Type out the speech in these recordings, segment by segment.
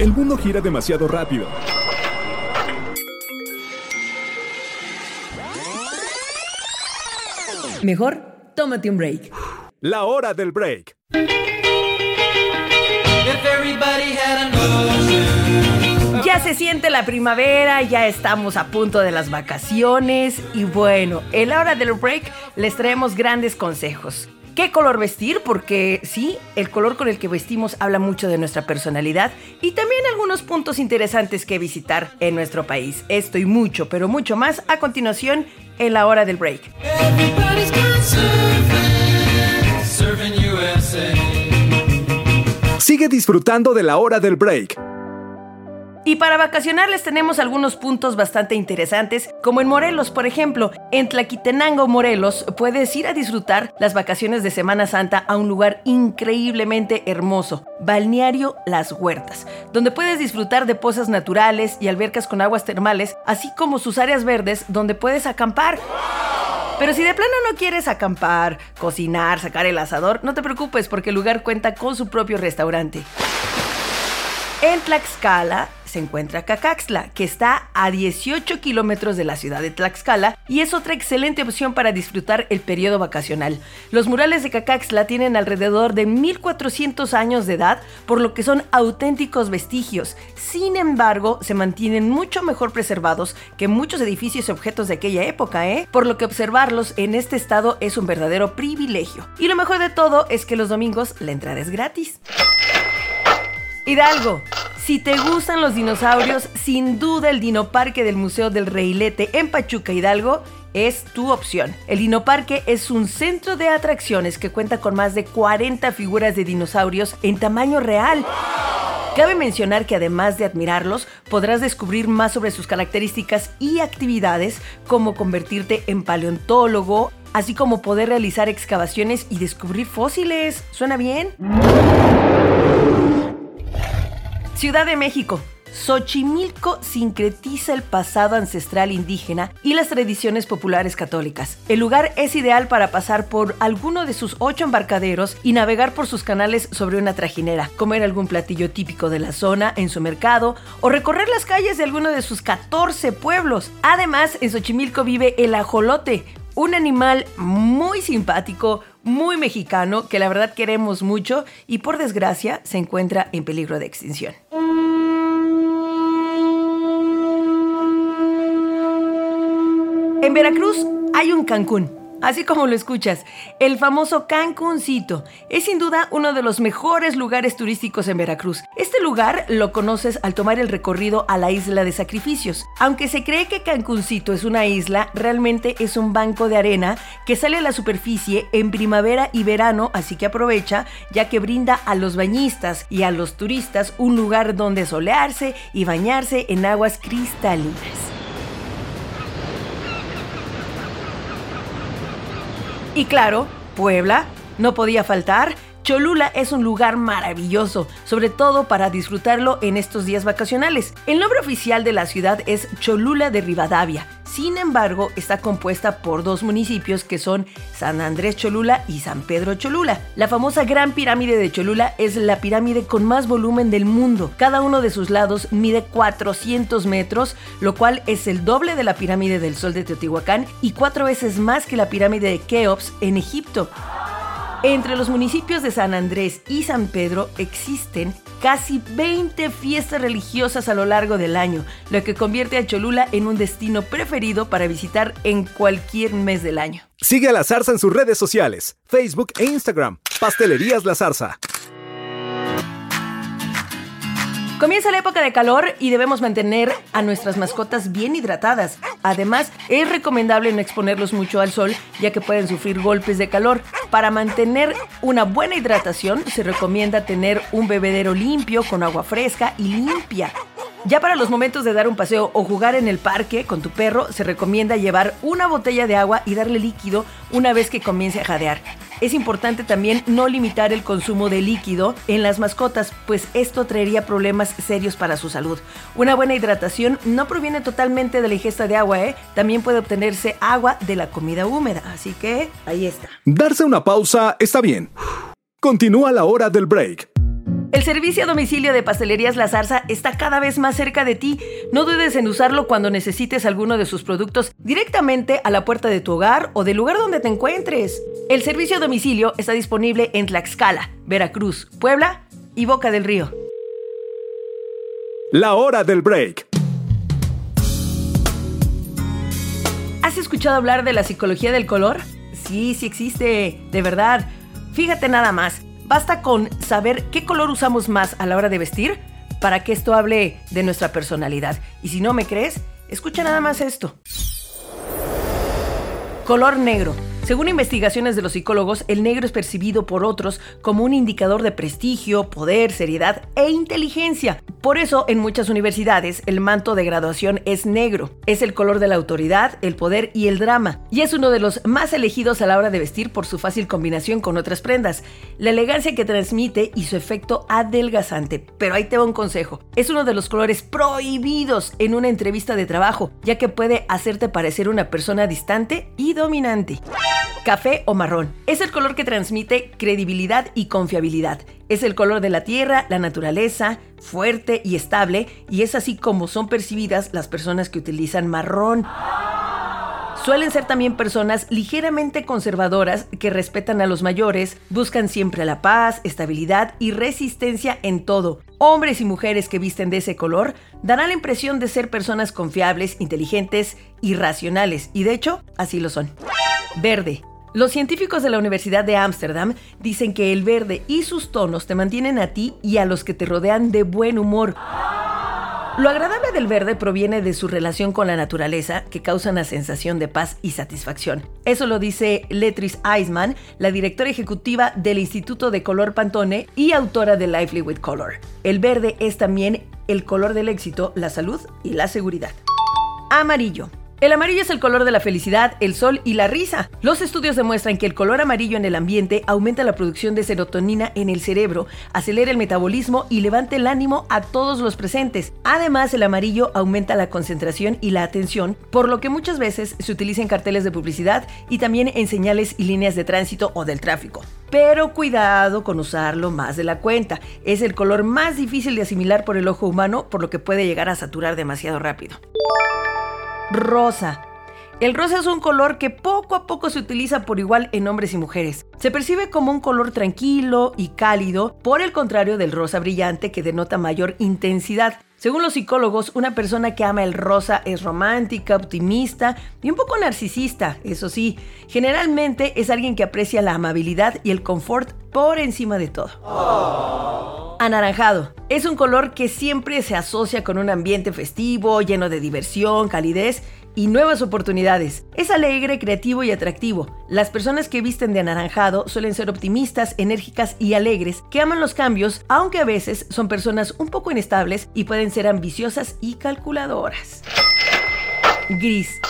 El mundo gira demasiado rápido. Mejor, tómate un break. La hora del break. Ya se siente la primavera, ya estamos a punto de las vacaciones y bueno, en la hora del break les traemos grandes consejos. ¿Qué color vestir? Porque sí, el color con el que vestimos habla mucho de nuestra personalidad y también algunos puntos interesantes que visitar en nuestro país. Esto y mucho, pero mucho más a continuación en la hora del break. Sigue disfrutando de la hora del break. Y para vacacionar les tenemos algunos puntos bastante interesantes, como en Morelos, por ejemplo. En Tlaquitenango, Morelos, puedes ir a disfrutar las vacaciones de Semana Santa a un lugar increíblemente hermoso, Balneario Las Huertas, donde puedes disfrutar de pozas naturales y albercas con aguas termales, así como sus áreas verdes donde puedes acampar. Pero si de plano no quieres acampar, cocinar, sacar el asador, no te preocupes porque el lugar cuenta con su propio restaurante. En Tlaxcala se encuentra Cacaxla, que está a 18 kilómetros de la ciudad de Tlaxcala y es otra excelente opción para disfrutar el periodo vacacional. Los murales de Cacaxla tienen alrededor de 1400 años de edad, por lo que son auténticos vestigios. Sin embargo, se mantienen mucho mejor preservados que muchos edificios y objetos de aquella época, ¿eh? Por lo que observarlos en este estado es un verdadero privilegio. Y lo mejor de todo es que los domingos la entrada es gratis. Hidalgo, si te gustan los dinosaurios, sin duda el Dinoparque del Museo del Reilete en Pachuca Hidalgo es tu opción. El Dinoparque es un centro de atracciones que cuenta con más de 40 figuras de dinosaurios en tamaño real. Cabe mencionar que además de admirarlos, podrás descubrir más sobre sus características y actividades, como convertirte en paleontólogo, así como poder realizar excavaciones y descubrir fósiles. ¿Suena bien? Ciudad de México. Xochimilco sincretiza el pasado ancestral indígena y las tradiciones populares católicas. El lugar es ideal para pasar por alguno de sus ocho embarcaderos y navegar por sus canales sobre una trajinera, comer algún platillo típico de la zona en su mercado o recorrer las calles de alguno de sus 14 pueblos. Además, en Xochimilco vive el ajolote, un animal muy simpático, muy mexicano, que la verdad queremos mucho y por desgracia se encuentra en peligro de extinción. En Veracruz hay un Cancún así como lo escuchas, el famoso Cancuncito. Es sin duda uno de los mejores lugares turísticos en Veracruz. Este lugar lo conoces al tomar el recorrido a la isla de sacrificios. Aunque se cree que Cancuncito es una isla, realmente es un banco de arena que sale a la superficie en primavera y verano, así que aprovecha ya que brinda a los bañistas y a los turistas un lugar donde solearse y bañarse en aguas cristalinas. Y claro, Puebla, no podía faltar. Cholula es un lugar maravilloso, sobre todo para disfrutarlo en estos días vacacionales. El nombre oficial de la ciudad es Cholula de Rivadavia. Sin embargo, está compuesta por dos municipios que son San Andrés Cholula y San Pedro Cholula. La famosa Gran Pirámide de Cholula es la pirámide con más volumen del mundo. Cada uno de sus lados mide 400 metros, lo cual es el doble de la pirámide del Sol de Teotihuacán y cuatro veces más que la pirámide de Keops en Egipto. Entre los municipios de San Andrés y San Pedro existen casi 20 fiestas religiosas a lo largo del año, lo que convierte a Cholula en un destino preferido para visitar en cualquier mes del año. Sigue a La Zarza en sus redes sociales, Facebook e Instagram. Pastelerías La Zarza. Comienza la época de calor y debemos mantener a nuestras mascotas bien hidratadas. Además, es recomendable no exponerlos mucho al sol ya que pueden sufrir golpes de calor. Para mantener una buena hidratación se recomienda tener un bebedero limpio con agua fresca y limpia. Ya para los momentos de dar un paseo o jugar en el parque con tu perro, se recomienda llevar una botella de agua y darle líquido una vez que comience a jadear. Es importante también no limitar el consumo de líquido en las mascotas, pues esto traería problemas serios para su salud. Una buena hidratación no proviene totalmente de la ingesta de agua, ¿eh? también puede obtenerse agua de la comida húmeda, así que ahí está. Darse una pausa está bien. Continúa la hora del break. El servicio a domicilio de Pastelerías La Zarza está cada vez más cerca de ti. No dudes en usarlo cuando necesites alguno de sus productos directamente a la puerta de tu hogar o del lugar donde te encuentres. El servicio a domicilio está disponible en Tlaxcala, Veracruz, Puebla y Boca del Río. La hora del break. ¿Has escuchado hablar de la psicología del color? Sí, sí existe, de verdad. Fíjate nada más. Basta con saber qué color usamos más a la hora de vestir para que esto hable de nuestra personalidad. Y si no me crees, escucha nada más esto. Color negro. Según investigaciones de los psicólogos, el negro es percibido por otros como un indicador de prestigio, poder, seriedad e inteligencia. Por eso, en muchas universidades, el manto de graduación es negro. Es el color de la autoridad, el poder y el drama. Y es uno de los más elegidos a la hora de vestir por su fácil combinación con otras prendas, la elegancia que transmite y su efecto adelgazante. Pero ahí te va un consejo. Es uno de los colores prohibidos en una entrevista de trabajo, ya que puede hacerte parecer una persona distante y dominante. Café o marrón. Es el color que transmite credibilidad y confiabilidad. Es el color de la tierra, la naturaleza, fuerte y estable, y es así como son percibidas las personas que utilizan marrón. Suelen ser también personas ligeramente conservadoras que respetan a los mayores, buscan siempre la paz, estabilidad y resistencia en todo. Hombres y mujeres que visten de ese color darán la impresión de ser personas confiables, inteligentes y racionales, y de hecho así lo son. Verde. Los científicos de la Universidad de Ámsterdam dicen que el verde y sus tonos te mantienen a ti y a los que te rodean de buen humor. Lo agradable del verde proviene de su relación con la naturaleza, que causa una sensación de paz y satisfacción. Eso lo dice Letris Eisman, la directora ejecutiva del Instituto de Color Pantone y autora de Lively with Color. El verde es también el color del éxito, la salud y la seguridad. Amarillo. El amarillo es el color de la felicidad, el sol y la risa. Los estudios demuestran que el color amarillo en el ambiente aumenta la producción de serotonina en el cerebro, acelera el metabolismo y levanta el ánimo a todos los presentes. Además, el amarillo aumenta la concentración y la atención, por lo que muchas veces se utiliza en carteles de publicidad y también en señales y líneas de tránsito o del tráfico. Pero cuidado con usarlo más de la cuenta. Es el color más difícil de asimilar por el ojo humano, por lo que puede llegar a saturar demasiado rápido rosa. El rosa es un color que poco a poco se utiliza por igual en hombres y mujeres. Se percibe como un color tranquilo y cálido, por el contrario del rosa brillante que denota mayor intensidad. Según los psicólogos, una persona que ama el rosa es romántica, optimista y un poco narcisista, eso sí. Generalmente es alguien que aprecia la amabilidad y el confort por encima de todo. Anaranjado. Es un color que siempre se asocia con un ambiente festivo, lleno de diversión, calidez y nuevas oportunidades. Es alegre, creativo y atractivo. Las personas que visten de anaranjado suelen ser optimistas, enérgicas y alegres, que aman los cambios, aunque a veces son personas un poco inestables y pueden ser ambiciosas y calculadoras. Gris.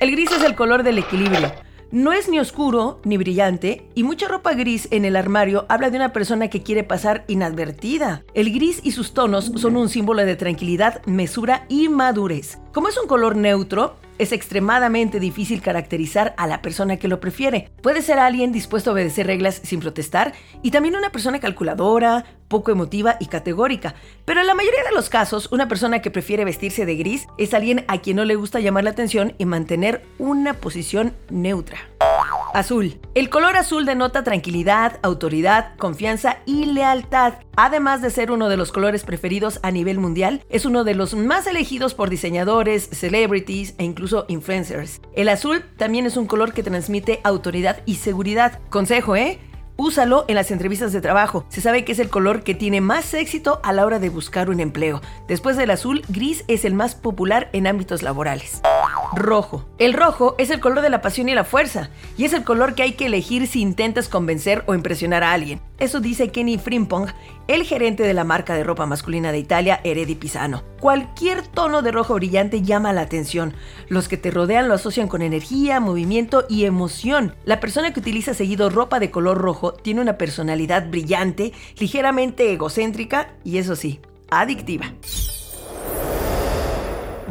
El gris es el color del equilibrio. No es ni oscuro ni brillante y mucha ropa gris en el armario habla de una persona que quiere pasar inadvertida. El gris y sus tonos son un símbolo de tranquilidad, mesura y madurez. Como es un color neutro, es extremadamente difícil caracterizar a la persona que lo prefiere. Puede ser alguien dispuesto a obedecer reglas sin protestar y también una persona calculadora, poco emotiva y categórica. Pero en la mayoría de los casos, una persona que prefiere vestirse de gris es alguien a quien no le gusta llamar la atención y mantener una posición neutra. Azul. El color azul denota tranquilidad, autoridad, confianza y lealtad. Además de ser uno de los colores preferidos a nivel mundial, es uno de los más elegidos por diseñadores, celebrities e incluso influencers. El azul también es un color que transmite autoridad y seguridad. Consejo, ¿eh? Úsalo en las entrevistas de trabajo. Se sabe que es el color que tiene más éxito a la hora de buscar un empleo. Después del azul, gris es el más popular en ámbitos laborales. Rojo. El rojo es el color de la pasión y la fuerza, y es el color que hay que elegir si intentas convencer o impresionar a alguien. Eso dice Kenny Frimpong, el gerente de la marca de ropa masculina de Italia, Eredi Pisano. Cualquier tono de rojo brillante llama la atención. Los que te rodean lo asocian con energía, movimiento y emoción. La persona que utiliza seguido ropa de color rojo tiene una personalidad brillante, ligeramente egocéntrica y eso sí, adictiva.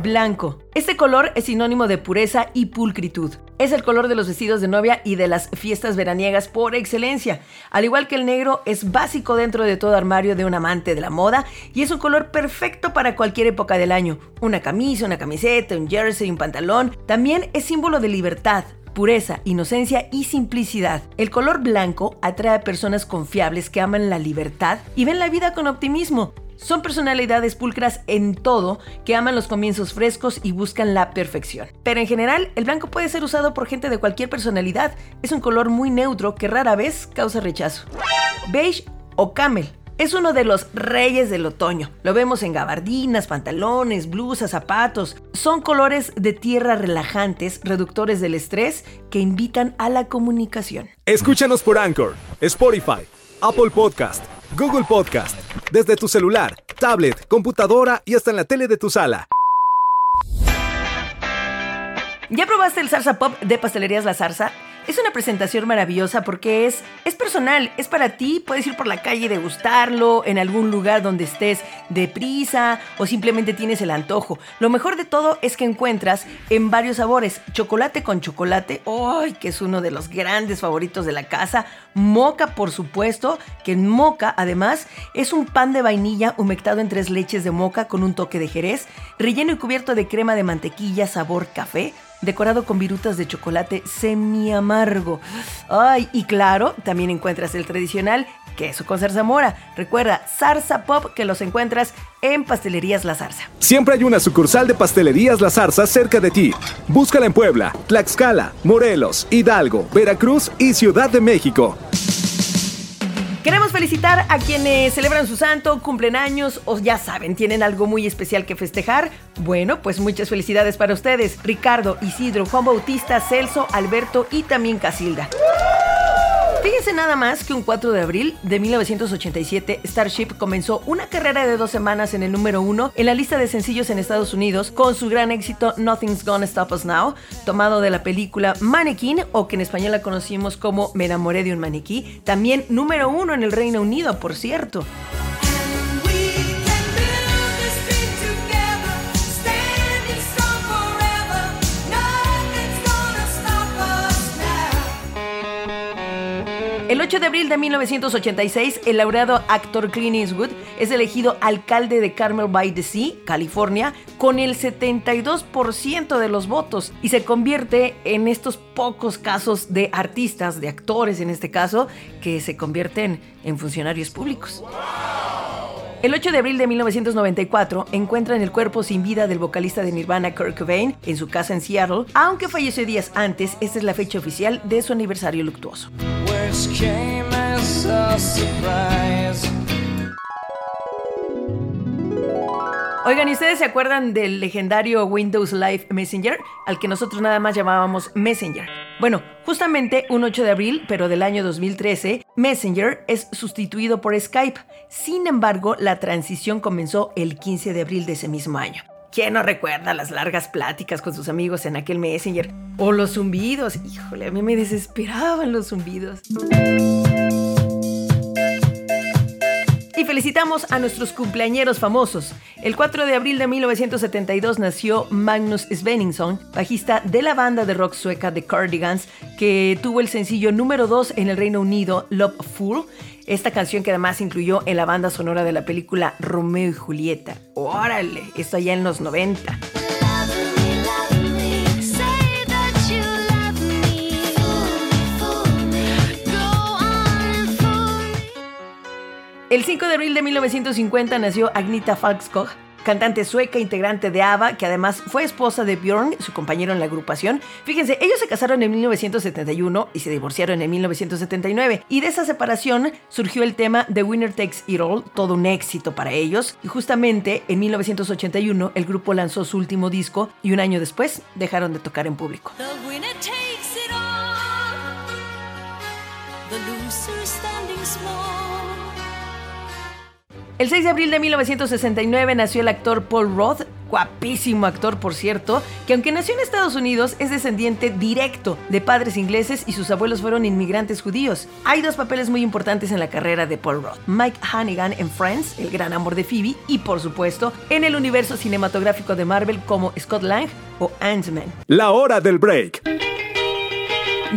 Blanco. Este color es sinónimo de pureza y pulcritud. es el color de los vestidos de novia y de las fiestas veraniegas por excelencia. Al igual que el negro, es básico dentro de todo armario de un amante de la moda y es un color perfecto para cualquier época del año. Una camisa, una camiseta, un jersey, un pantalón. También es símbolo de libertad, pureza, inocencia y simplicidad. El color blanco atrae a personas confiables que aman la libertad y ven la vida con optimismo. Son personalidades pulcras en todo, que aman los comienzos frescos y buscan la perfección. Pero en general, el blanco puede ser usado por gente de cualquier personalidad. Es un color muy neutro que rara vez causa rechazo. Beige o camel. Es uno de los reyes del otoño. Lo vemos en gabardinas, pantalones, blusas, zapatos. Son colores de tierra relajantes, reductores del estrés, que invitan a la comunicación. Escúchanos por Anchor, Spotify, Apple Podcast, Google Podcast, desde tu celular, tablet, computadora y hasta en la tele de tu sala. ¿Ya probaste el Zarza Pop de Pastelerías La Zarza? Es una presentación maravillosa porque es, es personal, es para ti, puedes ir por la calle y degustarlo, en algún lugar donde estés deprisa o simplemente tienes el antojo. Lo mejor de todo es que encuentras en varios sabores, chocolate con chocolate, ¡ay! que es uno de los grandes favoritos de la casa, moca por supuesto, que en moca además es un pan de vainilla humectado en tres leches de moca con un toque de jerez, relleno y cubierto de crema de mantequilla sabor café, decorado con virutas de chocolate semi amargo. Ay, y claro, también encuentras el tradicional queso con zarzamora. Recuerda, Zarza Pop que los encuentras en Pastelerías La Zarza. Siempre hay una sucursal de Pastelerías La Zarza cerca de ti. Búscala en Puebla, Tlaxcala, Morelos, Hidalgo, Veracruz y Ciudad de México. Queremos felicitar a quienes celebran su santo, cumplen años o ya saben, tienen algo muy especial que festejar. Bueno, pues muchas felicidades para ustedes. Ricardo, Isidro, Juan Bautista, Celso, Alberto y también Casilda. Fíjense nada más que un 4 de abril de 1987, Starship comenzó una carrera de dos semanas en el número uno en la lista de sencillos en Estados Unidos con su gran éxito Nothing's Gonna Stop Us Now, tomado de la película Mannequin o que en español la conocimos como Me enamoré de un maniquí, también número uno en el Reino Unido, por cierto. El 8 de abril de 1986, el laureado actor Clint Eastwood es elegido alcalde de Carmel by the Sea, California, con el 72% de los votos y se convierte en estos pocos casos de artistas, de actores en este caso, que se convierten en funcionarios públicos. El 8 de abril de 1994 encuentran el cuerpo sin vida del vocalista de Nirvana Kurt Cobain en su casa en Seattle, aunque falleció días antes, esta es la fecha oficial de su aniversario luctuoso. Oigan, ¿y ustedes se acuerdan del legendario Windows Live Messenger, al que nosotros nada más llamábamos Messenger? Bueno, justamente un 8 de abril, pero del año 2013, Messenger es sustituido por Skype. Sin embargo, la transición comenzó el 15 de abril de ese mismo año. ¿Quién no recuerda las largas pláticas con sus amigos en aquel Messenger? O los zumbidos. Híjole, a mí me desesperaban los zumbidos. Y felicitamos a nuestros cumpleañeros famosos. El 4 de abril de 1972 nació Magnus Svenningsson, bajista de la banda de rock sueca The Cardigans, que tuvo el sencillo número 2 en el Reino Unido, Love Fool. Esta canción que además incluyó en la banda sonora de la película Romeo y Julieta. Órale, esto allá en los 90. El 5 de abril de 1950 nació Agnita Falkskog, cantante sueca, integrante de ABBA, que además fue esposa de Björn, su compañero en la agrupación. Fíjense, ellos se casaron en 1971 y se divorciaron en 1979. Y de esa separación surgió el tema The Winner Takes It All, todo un éxito para ellos. Y justamente en 1981 el grupo lanzó su último disco y un año después dejaron de tocar en público. El 6 de abril de 1969 nació el actor Paul Roth, guapísimo actor por cierto, que aunque nació en Estados Unidos es descendiente directo de padres ingleses y sus abuelos fueron inmigrantes judíos. Hay dos papeles muy importantes en la carrera de Paul Roth. Mike Hannigan en Friends, el gran amor de Phoebe, y por supuesto en el universo cinematográfico de Marvel como Scott Lang o Ant-Man. La hora del break.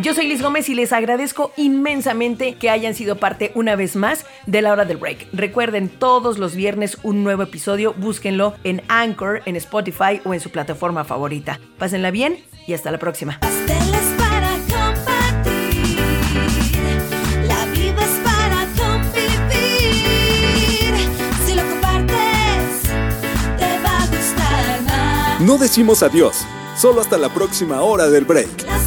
Yo soy Liz Gómez y les agradezco inmensamente que hayan sido parte una vez más de la hora del break. Recuerden, todos los viernes un nuevo episodio, búsquenlo en Anchor, en Spotify o en su plataforma favorita. Pásenla bien y hasta la próxima. Pasteles para compartir. La vida es para convivir. Si lo compartes, te va a gustar más. No decimos adiós, solo hasta la próxima hora del break. La